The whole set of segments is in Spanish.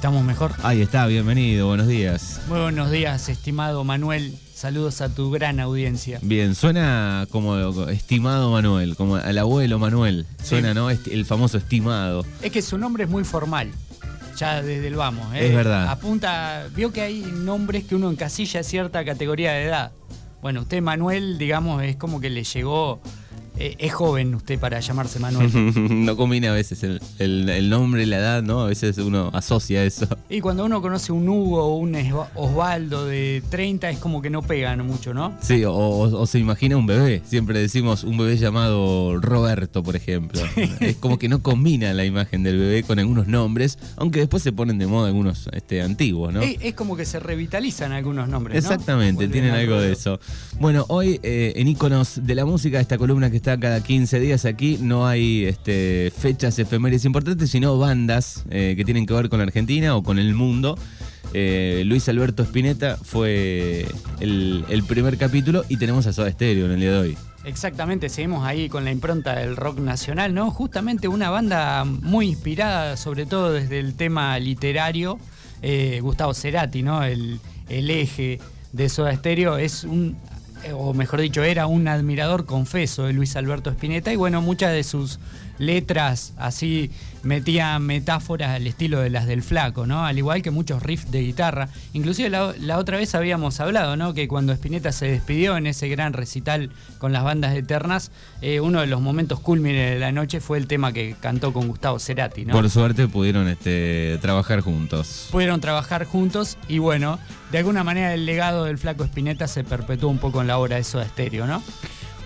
estamos mejor. Ahí está, bienvenido, buenos días. Muy buenos días, estimado Manuel. Saludos a tu gran audiencia. Bien, suena como estimado Manuel, como al abuelo Manuel. Suena, ¿no? El famoso estimado. Es que su nombre es muy formal. Ya desde el vamos, ¿eh? Es verdad. Apunta, vio que hay nombres que uno encasilla a cierta categoría de edad. Bueno, usted Manuel, digamos, es como que le llegó eh, es joven usted para llamarse Manuel. no combina a veces el, nombre y la edad, ¿no? A veces uno asocia eso. Y cuando uno conoce un Hugo o un Osvaldo de 30 es como que no pegan mucho, ¿no? Sí, o, se imagina un bebé. Siempre decimos un bebé llamado Roberto, por ejemplo. Es como que no combina la imagen del bebé con algunos nombres, aunque después se ponen de moda algunos este, antiguos, ¿no? Es, como que se revitalizan algunos nombres. Exactamente, tienen algo de eso. Bueno, hoy eh, en Iconos de la Música, esta columna que está cada 15 días aquí, no hay este, fechas efemérides importantes, sino bandas eh, que tienen que ver con la Argentina o con el mundo. Eh, Luis Alberto Spinetta fue el, primer capítulo y tenemos a Soda Stereo en el día de hoy. Exactamente, seguimos ahí con la impronta del rock nacional, ¿no? Justamente una banda muy inspirada, sobre todo desde el tema literario. Eh, Gustavo Cerati, ¿no? El, el eje de Soda Stereo es un o mejor dicho, era un admirador confeso de Luis Alberto Spinetta y bueno, muchas de sus letras así metían metáforas al estilo de las del flaco, ¿no? Al igual que muchos riffs de guitarra. Inclusive la, otra vez habíamos hablado, ¿no? Que cuando Spinetta se despidió en ese gran recital con las bandas eternas, eh, uno de los momentos cúlmines de la noche fue el tema que cantó con Gustavo Cerati, ¿no? Por suerte pudieron este, trabajar juntos. Pudieron trabajar juntos y bueno, de alguna manera el legado del flaco Spinetta se perpetuó un poco en la obra de Soda Stereo, ¿no?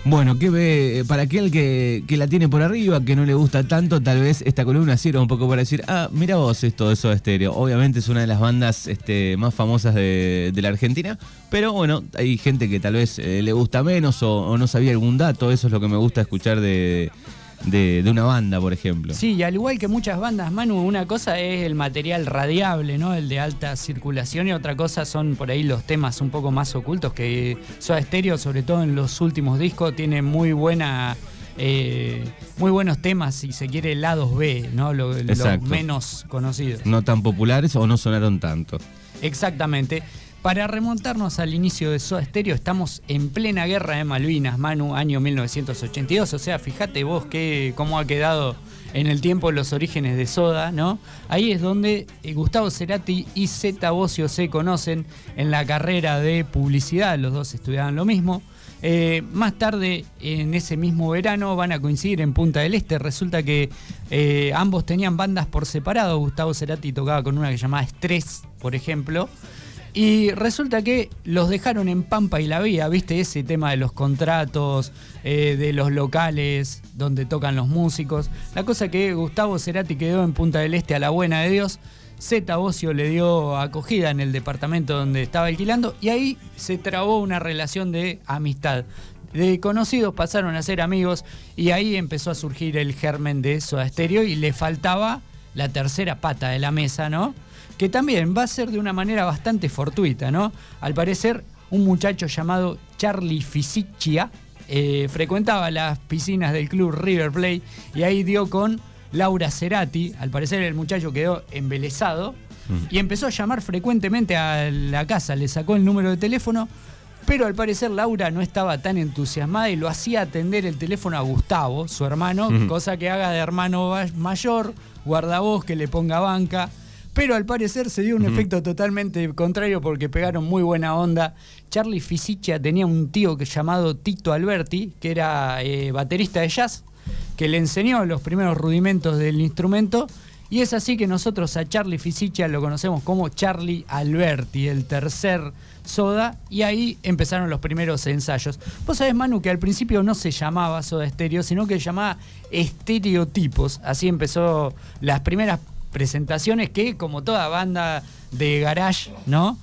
Bueno, ¿qué ve? Para aquel que, la tiene por arriba, que no le gusta tanto, tal vez esta columna sirva un poco para decir, ah, mira vos esto de Soda Stereo. Obviamente es una de las bandas este, más famosas de, la Argentina, pero bueno, hay gente que tal vez eh, le gusta menos o, no sabía algún dato. Eso es lo que me gusta escuchar de, una banda, por ejemplo. Sí, y al igual que muchas bandas, Manu, una cosa es el material radiable, ¿no? El de alta circulación, y otra cosa son por ahí los temas un poco más ocultos, que Soda Stereo, sobre todo en los últimos discos, tiene muy buena. Eh, muy buenos temas, si se quiere, lados B, ¿no? los menos conocidos. No tan populares o no sonaron tanto. Exactamente. Para remontarnos al inicio de Soda Stereo, estamos en plena guerra de Malvinas, Manu, año 1982. O sea, fíjate vos que, cómo ha quedado en el tiempo los orígenes de Soda, ¿no? Ahí es donde eh, Gustavo Cerati y Zeta Bocio se conocen en la carrera de publicidad, los dos estudiaban lo mismo. Eh, más tarde, en ese mismo verano, van a coincidir en Punta del Este. Resulta que eh, ambos tenían bandas por separado. Gustavo Cerati tocaba con una que llamaba Estrés, por ejemplo. Y resulta que los dejaron en Pampa y la Vía, ¿viste? Ese tema de los contratos, eh, de los locales donde tocan los músicos. La cosa que Gustavo Cerati quedó en Punta del Este a la buena de Dios. Zeta Bocio le dio acogida en el departamento donde estaba alquilando y ahí se trabó una relación de amistad. De conocidos pasaron a ser amigos y ahí empezó a surgir el germen de Soda Stereo y le faltaba la tercera pata de la mesa, ¿no? Que también va a ser de una manera bastante fortuita, ¿no? Al parecer, un muchacho llamado Charlie Fisicchia eh, frecuentaba las piscinas del club River Plate y ahí dio con Laura Cerati. Al parecer, el muchacho quedó embelesado y empezó a llamar frecuentemente a la casa, le sacó el número de teléfono. Pero al parecer Laura no estaba tan entusiasmada y lo hacía atender el teléfono a Gustavo, su hermano, cosa que haga de hermano mayor, guardavoz, que le ponga banca. Pero al parecer se dio un efecto totalmente contrario porque pegaron muy buena onda. Charlie Fisiccia tenía un tío que llamado Tito Alberti, que era eh, baterista de jazz, que le enseñó los primeros rudimentos del instrumento. Y es así que nosotros a Charlie Fisiccia lo conocemos como Charlie Alberti, el tercer Soda, y ahí empezaron los primeros ensayos. Vos sabés, Manu, que al principio no se llamaba Soda Estéreo, sino que se llamaba Estereotipos. Así empezó las primeras presentaciones que, como toda banda de garage, ¿no?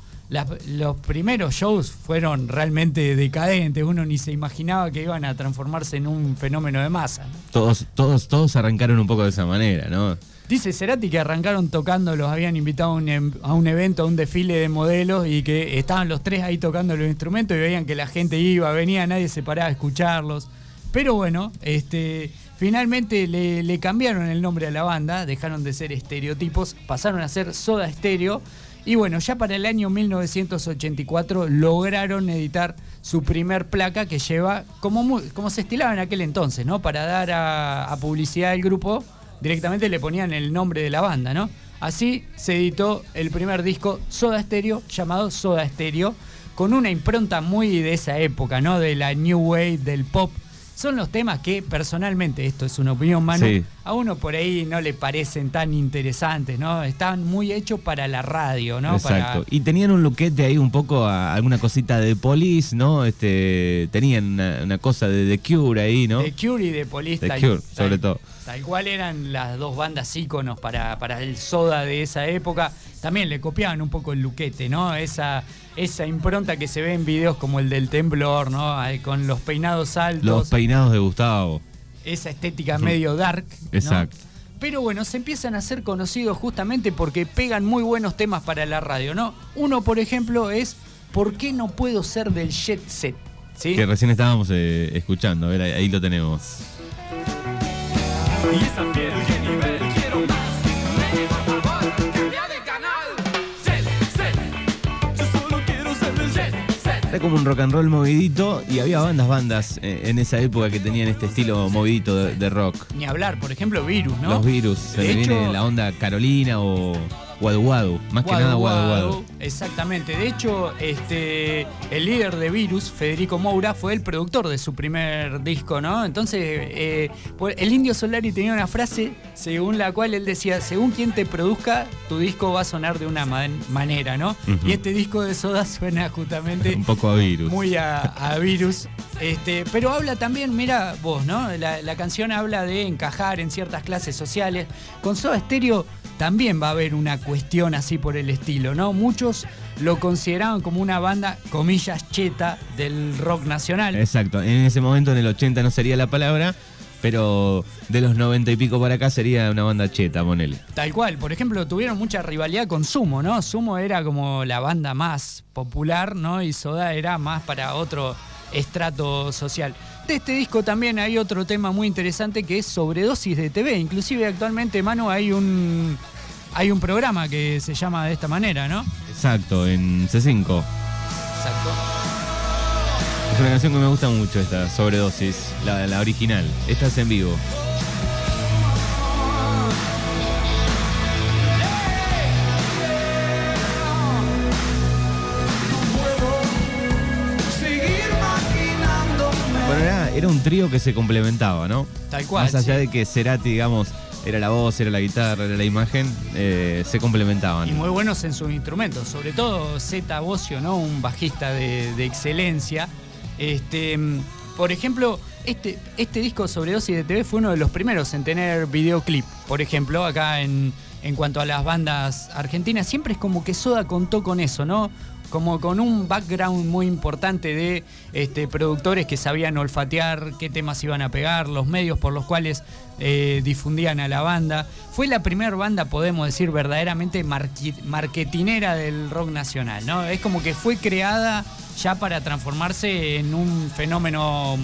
los primeros shows fueron realmente decadentes, uno ni se imaginaba que iban a transformarse en un fenómeno de masa. Todos, todos, todos arrancaron un poco de esa manera, ¿no? Dice Cerati que arrancaron tocando, los habían invitado a un, em, a un, evento, a un desfile de modelos y que estaban los tres ahí tocando los instrumentos y veían que la gente iba, venía, nadie se paraba a escucharlos. Pero bueno, este, Finalmente le, cambiaron el nombre a la banda, dejaron de ser estereotipos, pasaron a ser Soda Stereo. Y bueno, ya para el año 1984 lograron editar su primer placa que lleva, como, como se estilaba en aquel entonces, ¿no? Para dar a, a publicidad del grupo, directamente le ponían el nombre de la banda, ¿no? Así se editó el primer disco Soda Stereo, llamado Soda Stereo, con una impronta muy de esa época, ¿no? De la New Wave, del pop. Son los temas que personalmente, esto es una opinión, Manu. A uno por ahí no le parecen tan interesantes, ¿no? Están muy hechos para la radio, ¿no? Exacto. Para- Y tenían un loquete ahí un poco a alguna cosita de Police, ¿no? Este, tenían una, una cosa de The Cure ahí, ¿no? The Cure y The Police. The tal- Cure, tal- sobre todo. Tal cual eran las dos bandas íconos para, para el soda de esa época. También le copiaban un poco el luquete, ¿no? Esa, esa impronta que se ve en videos como el del temblor, ¿no? Con los peinados altos. Los peinados de Gustavo. Esa estética medio dark. ¿no? Exacto. Pero bueno, se empiezan a ser conocidos justamente porque pegan muy buenos temas para la radio, ¿no? Uno, por ejemplo, es ¿Por qué no puedo ser del jet set? ¿Sí? Que recién estábamos eh, escuchando. A ver, ahí, ahí lo tenemos. Y esa piel, Era como un rock and roll movidito y había bandas, bandas eh, en esa época que tenían este estilo movidito de, de rock. Ni hablar, por ejemplo, Virus, ¿no? Los virus, se me hecho- viene la onda Carolina o Wadu. Más que nada Wadu Guadu, Wadu. Exactamente. De hecho, este, el líder de Virus, Federico Moura, fue el productor de su primer disco, ¿no? Entonces, eh, pues, el Indio Solari tenía una frase según la cual él decía, según quien te produzca, tu disco va a sonar de una man- manera, ¿no? Y este disco de Soda suena justamente Un poco a virus. muy a, a Virus. Este, pero habla también, mira vos, ¿no? La, la canción habla de encajar en ciertas clases sociales. Con Soda Stereo también va a haber una cuestión así por el estilo, ¿no? Muchos lo consideraban como una banda, comillas, cheta del rock nacional. Exacto. En ese momento, en el 80 no sería la palabra, pero de los 90 y pico para acá sería una banda cheta, ponele. Tal cual, por ejemplo, tuvieron mucha rivalidad con Sumo, ¿no? Sumo era como la banda más popular, ¿no? Y Soda era más para otro estrato social. De este disco también hay otro tema muy interesante que es sobredosis de TV. Inclusive actualmente, Manu, hay un hay un programa que se llama de esta manera, ¿no? Exacto, en C5. Exacto. Es una canción que me gusta mucho esta, Sobredosis, la, la original. Esta es en vivo. Era, un trío que se complementaba, ¿no? Tal cual. Más allá sí. de que Cerati, digamos, era la voz, era la guitarra, era la imagen, eh, se complementaban. Y muy buenos en sus instrumentos, sobre todo Zeta Bocio, ¿no? Un bajista de, de excelencia. Este, por ejemplo, este, este disco Sobredosis de TV fue uno de los primeros en tener videoclip. Por ejemplo, acá en, en cuanto a las bandas argentinas, siempre es como que Soda contó con eso, ¿no? Como con un background muy importante de este, productores que sabían olfatear qué temas iban a pegar, los medios por los cuales eh, difundían a la banda. Fue la primera banda, podemos decir, verdaderamente marketinera del rock nacional, ¿no? Es como que fue creada ya para transformarse en un fenómeno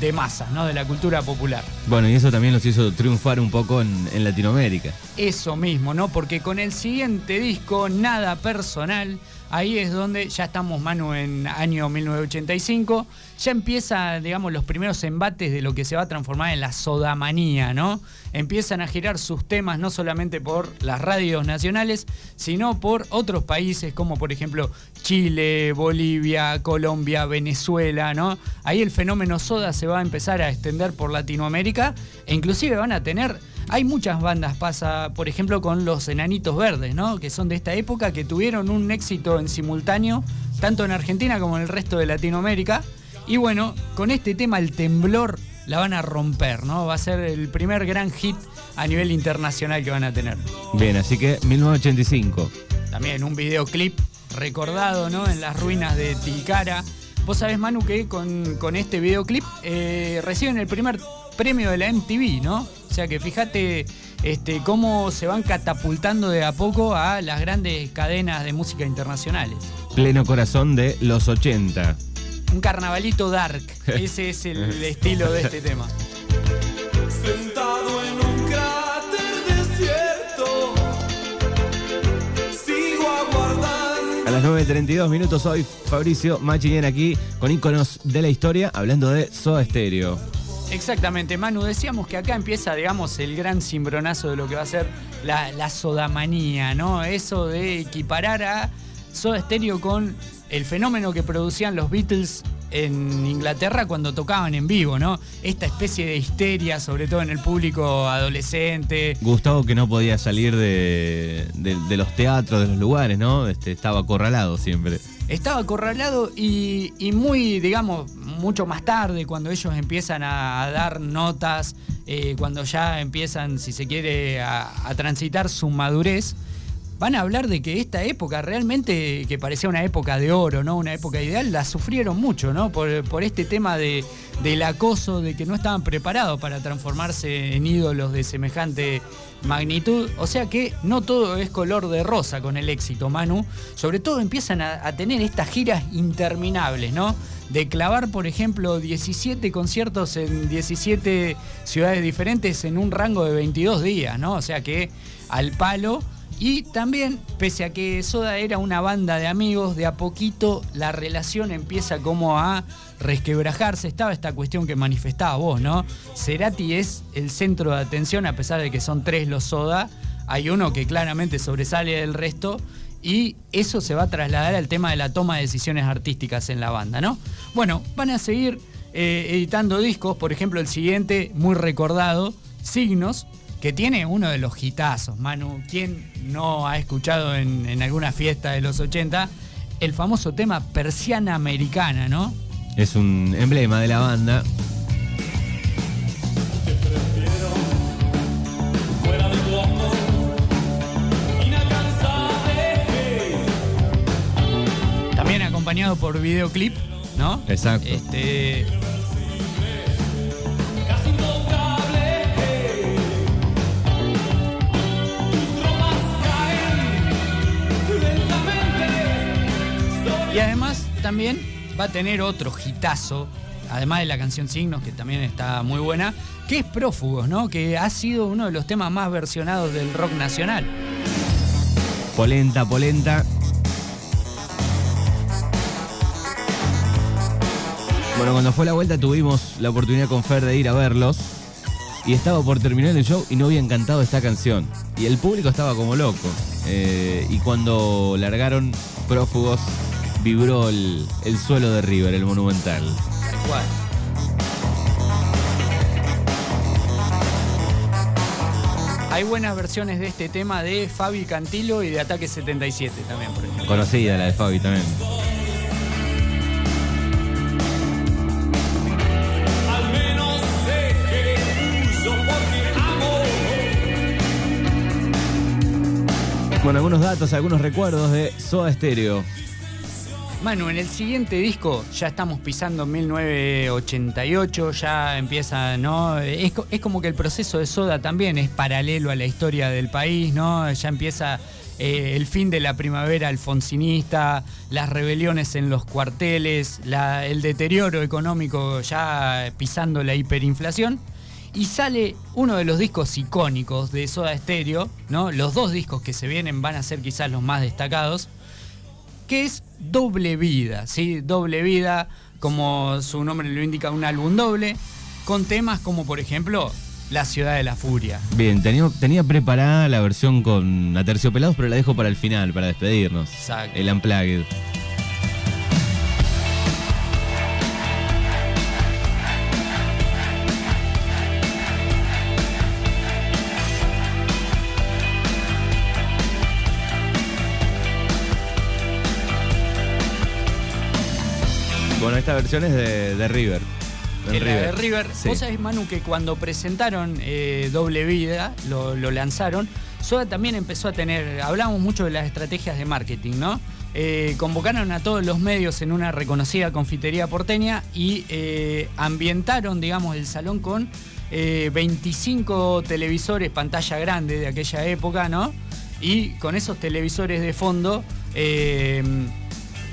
de masas, ¿no? De la cultura popular. Bueno, y eso también los hizo triunfar un poco en, en Latinoamérica. Eso mismo, ¿no? Porque con el siguiente disco, Nada Personal, ahí es donde ya estamos, Manu, en año 1985, ya empieza, digamos, los primeros embates de lo que se va a transformar en la sodamanía, ¿no? Empiezan a girar sus temas no solamente por las radios nacionales, sino por otros países como, por ejemplo, Chile, Bolivia, Colombia, Venezuela, ¿no? Ahí el fenómeno soda se va a empezar a extender por Latinoamérica e inclusive van a tener hay muchas bandas, pasa, por ejemplo, con los Enanitos Verdes, ¿no? Que son de esta época, que tuvieron un éxito en simultáneo, tanto en Argentina como en el resto de Latinoamérica. Y bueno, con este tema, el temblor, la van a romper, ¿no? Va a ser el primer gran hit a nivel internacional que van a tener. Bien, así que 1985. También un videoclip recordado, ¿no? En las ruinas de Tilcara. Vos sabés, Manu, que con, con este videoclip eh, reciben el primer premio de la MTV, ¿no? O sea que fíjate este, cómo se van catapultando de a poco a las grandes cadenas de música internacionales. Pleno corazón de los 80. Un carnavalito dark, ese es el estilo de este tema. Sentado en un las 9.32 minutos hoy, Fabricio Machinian aquí con íconos de la historia, hablando de Soda Stereo. Exactamente, Manu, decíamos que acá empieza, digamos, el gran cimbronazo de lo que va a ser la, la sodamanía, ¿no? Eso de equiparar a Soda Stereo con el fenómeno que producían los Beatles en Inglaterra cuando tocaban en vivo, ¿no? Esta especie de histeria, sobre todo en el público adolescente. Gustavo que no podía salir de, de- de los teatros, de los lugares, ¿no? Este, estaba acorralado siempre. Estaba acorralado y, y muy, digamos, mucho más tarde, cuando ellos empiezan a, a dar notas, eh, cuando ya empiezan, si se quiere, a, a transitar su madurez, van a hablar de que esta época realmente, que parecía una época de oro, ¿no? Una época ideal, la sufrieron mucho, ¿no? Por, este tema de, del acoso, de que no estaban preparados para transformarse en ídolos de semejante magnitud. O sea que no todo es color de rosa con el éxito, Manu. Sobre todo empiezan a, a tener estas giras interminables, ¿no? De clavar, por ejemplo, 17 conciertos en 17 ciudades diferentes en un rango de 22 días, ¿no? O sea que al palo. Y también, pese a que Soda era una banda de amigos, de a poquito la relación empieza como a resquebrajarse. Estaba esta cuestión que manifestaba vos, ¿no? Cerati es el centro de atención, a pesar de que son tres los Soda. Hay uno que claramente sobresale del resto. Y eso se va a trasladar al tema de la toma de decisiones artísticas en la banda, ¿no? Bueno, van a seguir eh, editando discos, por ejemplo, el siguiente, muy recordado, Signos, que tiene uno de los hitazos, Manu. ¿Quién no ha escuchado en, en alguna fiesta de los 80 el famoso tema Persiana Americana, ¿no? Es un emblema de la banda. También acompañado por videoclip, ¿no? Exacto. Este, Y además también va a tener otro hitazo, además de la canción Signos, que también está muy buena, que es Prófugos, ¿no? Que ha sido uno de los temas más versionados del rock nacional. Polenta, polenta. Bueno, cuando fue la vuelta tuvimos la oportunidad con Fer de ir a verlos. Y estaba por terminar el show y no habían cantado esta canción. Y el público estaba como loco. Eh, y cuando largaron prófugos, vibró el, el suelo de River, el monumental. Tal cual. Hay buenas versiones de este tema de Fabi Cantilo y de Ataque 77 también, por ejemplo. Conocida la de Fabi también. Al menos sé que tuyo porque amo. Bueno, algunos datos, algunos recuerdos de Soda Stereo. Manu, en el siguiente disco ya estamos pisando 1988, ya empieza, ¿no? Es, co- es como que el proceso de Soda también es paralelo a la historia del país, ¿no? Ya empieza eh, el fin de la primavera alfonsinista, las rebeliones en los cuarteles, el deterioro económico ya pisando la hiperinflación. Y sale uno de los discos icónicos de Soda Stereo, ¿no? Los dos discos que se vienen van a ser quizás los más destacados que es Doble Vida, ¿sí? Doble Vida, como su nombre lo indica, un álbum doble, con temas como por ejemplo La Ciudad de la Furia. Bien, tenía, tenía preparada la versión con Aterciopelados, pero la dejo para el final, para despedirnos. Exacto. El Unplugged. Esta versión es de, de River. En la de River, Sí. vos sabés, Manu, que cuando presentaron eh, Doble Vida, lo, lo lanzaron, Soda también empezó a tener, hablamos mucho de las estrategias de marketing, ¿no? Eh, convocaron a todos los medios en una reconocida confitería porteña y eh, ambientaron, digamos, el salón con eh, 25 televisores, pantalla grande de aquella época, ¿no? Y con esos televisores de fondo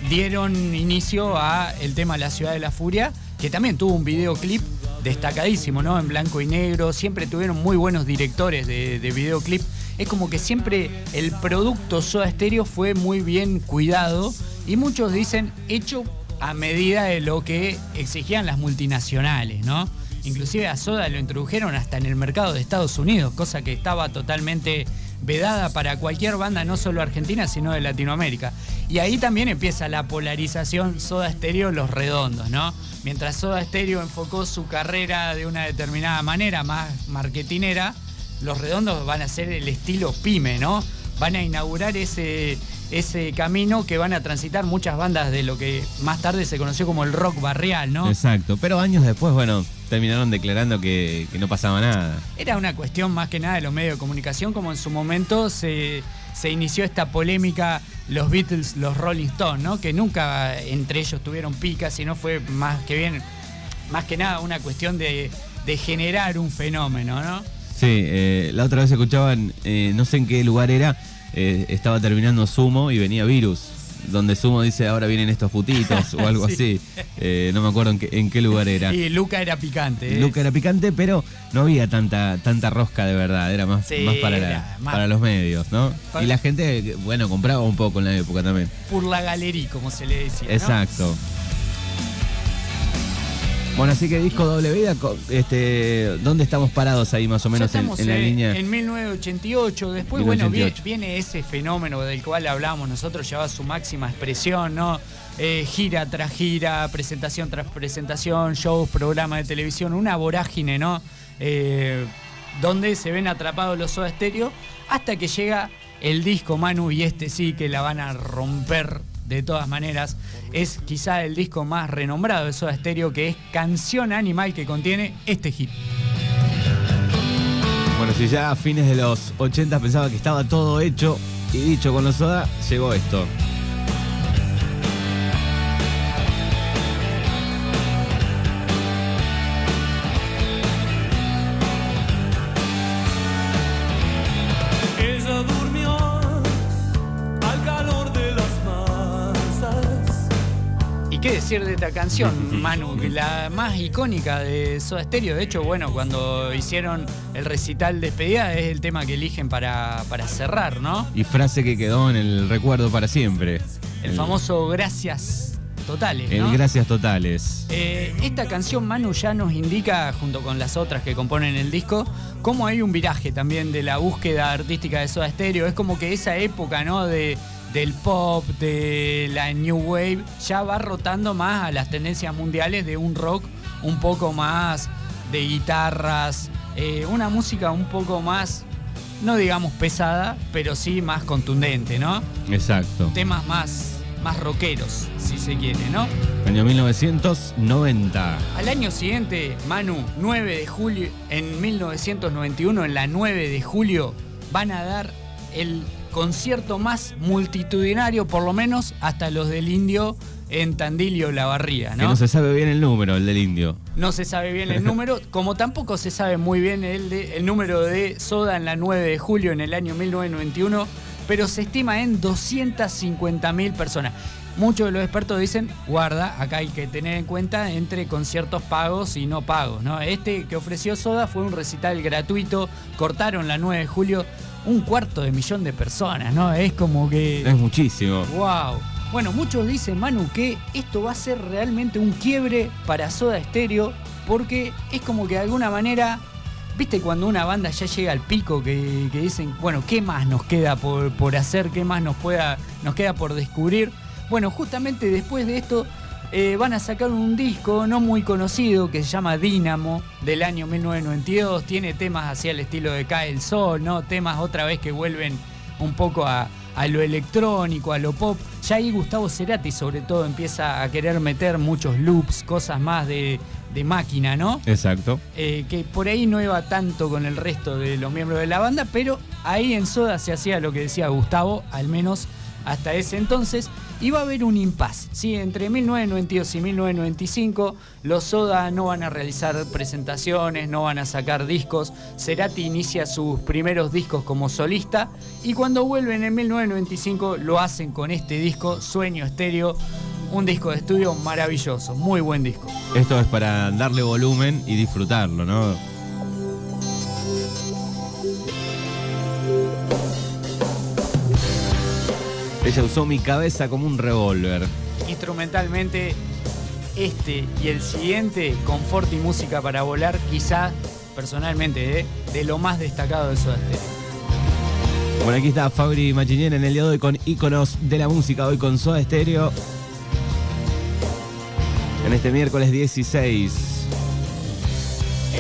dieron inicio a el tema La Ciudad de la Furia, que también tuvo un videoclip destacadísimo, ¿no? En blanco y negro, siempre tuvieron muy buenos directores de, de videoclip. Es como que siempre el producto Soda Stereo fue muy bien cuidado y muchos dicen hecho a medida de lo que exigían las multinacionales, ¿no? Inclusive a Soda lo introdujeron hasta en el mercado de Estados Unidos, cosa que estaba totalmente vedada para cualquier banda, no solo argentina, sino de Latinoamérica. Y ahí también empieza la polarización Soda Stereo Los Redondos, ¿no? Mientras Soda Stereo enfocó su carrera de una determinada manera, más marketinera, Los Redondos van a ser el estilo pyme, ¿no? Van a inaugurar ese, ese camino que van a transitar muchas bandas de lo que más tarde se conoció como el rock barrial, ¿no? Exacto. Pero años después, bueno, terminaron declarando que, que no pasaba nada. Era una cuestión más que nada de los medios de comunicación, como en su momento se, se inició esta polémica los Beatles, los Rolling Stones, ¿no? Que nunca entre ellos tuvieron pica, sino fue más que bien, más que nada una cuestión de, de generar un fenómeno, ¿no? Sí, eh, la otra vez escuchaban, eh, no sé en qué lugar era, eh, estaba terminando Sumo y venía Virus, donde Sumo dice ahora vienen estos putitos o algo Sí. así. Eh, no me acuerdo en qué, en qué lugar era. Y Luca era picante. ¿eh? Luca era picante, pero no había tanta, tanta rosca de verdad, era más, Sí, más, para, la- era más- para los medios, ¿no? Para- Y la gente, bueno, compraba un poco en la época también. Por la galería, como se le decía. ¿no? Bueno, así que disco doble vida, este, ¿dónde estamos parados ahí más o menos en, estamos en la en, línea? en 1988. Después, bueno, 1988. viene, viene ese fenómeno del cual hablamos nosotros, lleva su máxima expresión, ¿no? Eh, gira tras gira, presentación tras presentación, shows, programas de televisión, una vorágine, ¿no? Eh, donde se ven atrapados los Soda Stereo hasta que llega el disco Manu y este sí que la van a romper de todas maneras. Es quizá el disco más renombrado de Soda Stereo que es Canción Animal que contiene este hit. Bueno, si ya a fines de los 80 pensaba que estaba todo hecho y dicho con los soda, llegó esto. Decir de esta canción, Manu? La más icónica de Soda Stereo. De hecho, bueno, cuando hicieron el recital de despedida es el tema que eligen para, para cerrar, ¿no? Y frase que quedó en el recuerdo para siempre. El famoso gracias totales, ¿no? El gracias totales. Eh, esta canción Manu ya nos indica, junto con las otras que componen el disco, cómo hay un viraje también de la búsqueda artística de Soda Stereo. Es como que esa época, ¿no? De, del pop, de la new wave, ya va rotando más a las tendencias mundiales de un rock un poco más de guitarras, eh, una música un poco más, no digamos pesada, pero sí más contundente, ¿no? Exacto. Temas más, más rockeros, si se quiere, ¿no? Año 1990. Al año siguiente, Manu, 9 de julio, en 1991, en la 9 de julio, van a dar el concierto más multitudinario, por lo menos hasta los del Indio en Tandilio La Barría, Que ¿no? no se sabe bien el número, el del indio. No se sabe bien el número, como tampoco se sabe muy bien el, de- el número de Soda en la 9 de julio en el año 1991, pero se estima en 250 mil personas. Muchos de los expertos dicen, guarda, acá hay que tener en cuenta entre conciertos pagos y no pagos. ¿no? Este que ofreció Soda fue un recital gratuito, cortaron la 9 de julio, un cuarto de millón de personas, ¿no? Es como que... Es muchísimo. Wow. Bueno, muchos dicen, Manu, que esto va a ser realmente un quiebre para Soda Stereo, porque es como que de alguna manera, viste, cuando una banda ya llega al pico, que, que dicen, bueno, ¿qué más nos queda por, por hacer? ¿Qué más nos, pueda, nos queda por descubrir? Bueno, justamente después de esto eh, van a sacar un disco no muy conocido que se llama Dínamo del año 1992. Tiene temas hacia el estilo de Cae el Sol, ¿no? Temas otra vez que vuelven un poco a, a lo electrónico, a lo pop. Ya ahí Gustavo Cerati sobre todo empieza a querer meter muchos loops, cosas más de, de máquina, ¿no? Exacto. Eh, que por ahí no iba tanto con el resto de los miembros de la banda, pero ahí en Soda se hacía lo que decía Gustavo, al menos hasta ese entonces. Iba a haber un impasse, ¿sí? Entre 1992 y 1995, los Soda no van a realizar presentaciones, no van a sacar discos. Cerati inicia sus primeros discos como solista y cuando vuelven en 1995 lo hacen con este disco, Sueño Estéreo, Un disco de estudio maravilloso, muy buen disco. Esto es para darle volumen y disfrutarlo, ¿no? Ella usó mi cabeza como un revólver. Instrumentalmente, este y el siguiente, Confort y Música para Volar, quizá personalmente ¿eh? de lo más destacado de Soda Stereo. Bueno, aquí está Fabri Machinien en el día de hoy con íconos de la música, hoy con Soda Stereo. En este miércoles 16.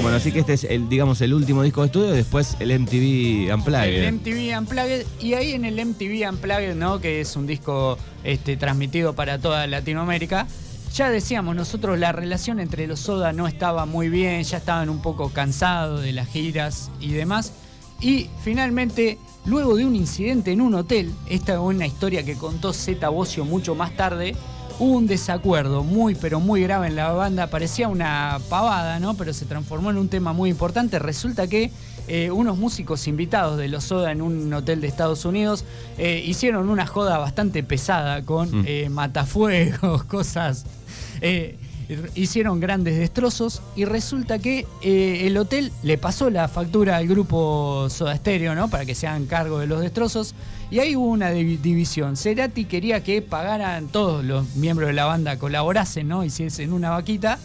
Bueno, así que este es el, digamos, el último disco de estudio, después el MTV Unplugged. El MTV Unplugged, y ahí en el MTV Unplugged, ¿no? que es un disco este, transmitido para toda Latinoamérica, ya decíamos, nosotros la relación entre los Soda no estaba muy bien, ya estaban un poco cansados de las giras y demás. Y finalmente, luego de un incidente en un hotel, esta es una historia que contó Zeta Bocio mucho más tarde, hubo un desacuerdo muy pero muy grave en la banda, parecía una pavada, ¿no? Pero se transformó en un tema muy importante. Resulta que eh, unos músicos invitados de los Soda en un hotel de Estados Unidos eh, hicieron una joda bastante pesada con Mm. eh, matafuegos, cosas. Hicieron grandes destrozos y resulta que eh, el hotel le pasó la factura al grupo Soda Stereo, ¿no? Para que se hagan cargo de los destrozos. Y ahí hubo una divi- división. Cerati quería que pagaran todos los miembros de la banda, colaborasen, ¿no? Hiciesen una vaquita.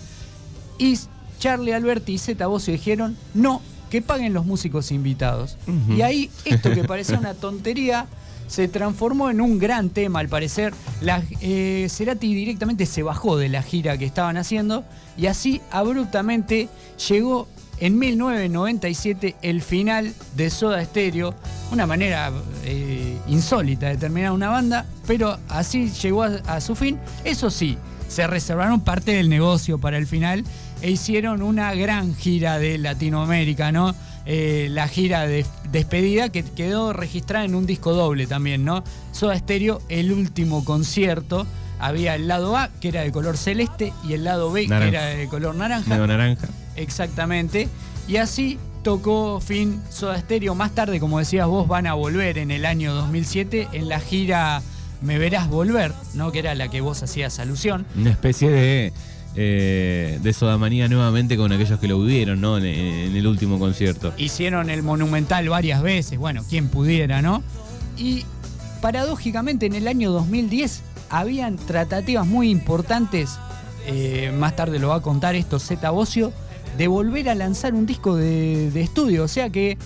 Y Charlie Alberti y Zeta Bosio dijeron, no, que paguen los músicos invitados. Y ahí esto que parecía una tontería se transformó en un gran tema al parecer. La, eh, Cerati directamente se bajó de la gira que estaban haciendo y así abruptamente llegó en 1997 el final de Soda Stereo, una manera eh, insólita de terminar una banda, pero así llegó a, a su fin. Eso sí, se reservaron parte del negocio para el final e hicieron una gran gira de Latinoamérica, ¿no? Eh, la gira de despedida que quedó registrada en un disco doble también, ¿no? Soda Stereo, el último concierto. Había el lado A, que era de color celeste, y el lado B, Naranja. que era de color naranja. Medio naranja. Exactamente. Y así tocó fin Soda Stereo. Más tarde, como decías vos, van a volver en el año 2007 en la gira Me Verás Volver, ¿no? Que era la que vos hacías alusión. Una especie de, eh, de sodamanía nuevamente con aquellos que lo vivieron, ¿no? En, el último concierto. Hicieron el Monumental varias veces, bueno, quien pudiera, ¿no? Y paradójicamente en el año 2010 habían tratativas muy importantes, eh, más tarde lo va a contar esto Zeta Bocio, de volver a lanzar un disco de, de estudio, o sea que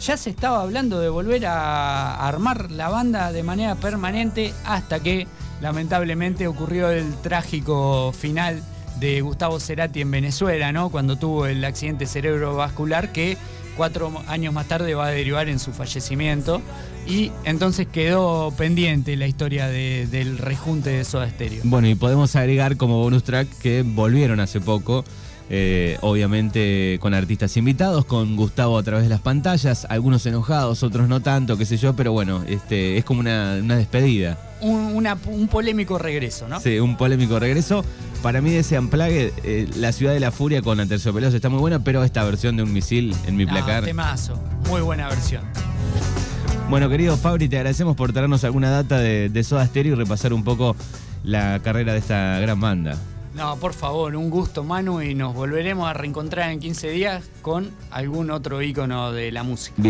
ya se estaba hablando de volver a armar la banda de manera permanente hasta que lamentablemente ocurrió el trágico final de Gustavo Cerati en Venezuela, ¿no? Cuando tuvo el accidente cerebrovascular que cuatro años más tarde va a derivar en su fallecimiento. Y entonces quedó pendiente la historia de- del rejunte de Soda Stereo. Bueno, y podemos agregar como bonus track que volvieron hace poco, eh, obviamente con artistas invitados, con Gustavo a través de las pantallas, algunos enojados, otros no tanto, qué sé yo, pero bueno, este, es como una, una despedida. Un, una- un polémico regreso, ¿no? Sí, un polémico regreso. Para mí de ese Unplugged, eh, La Ciudad de la Furia con Aterciopelos está muy buena, pero esta versión de un misil en mi No, placar. temazo. Muy buena versión. Bueno, querido Fabri, te agradecemos por traernos alguna data de, de Soda Stereo y repasar un poco la carrera de esta gran banda. No, por favor, un gusto, Manu, y nos volveremos a reencontrar en 15 días con algún otro ícono de la música.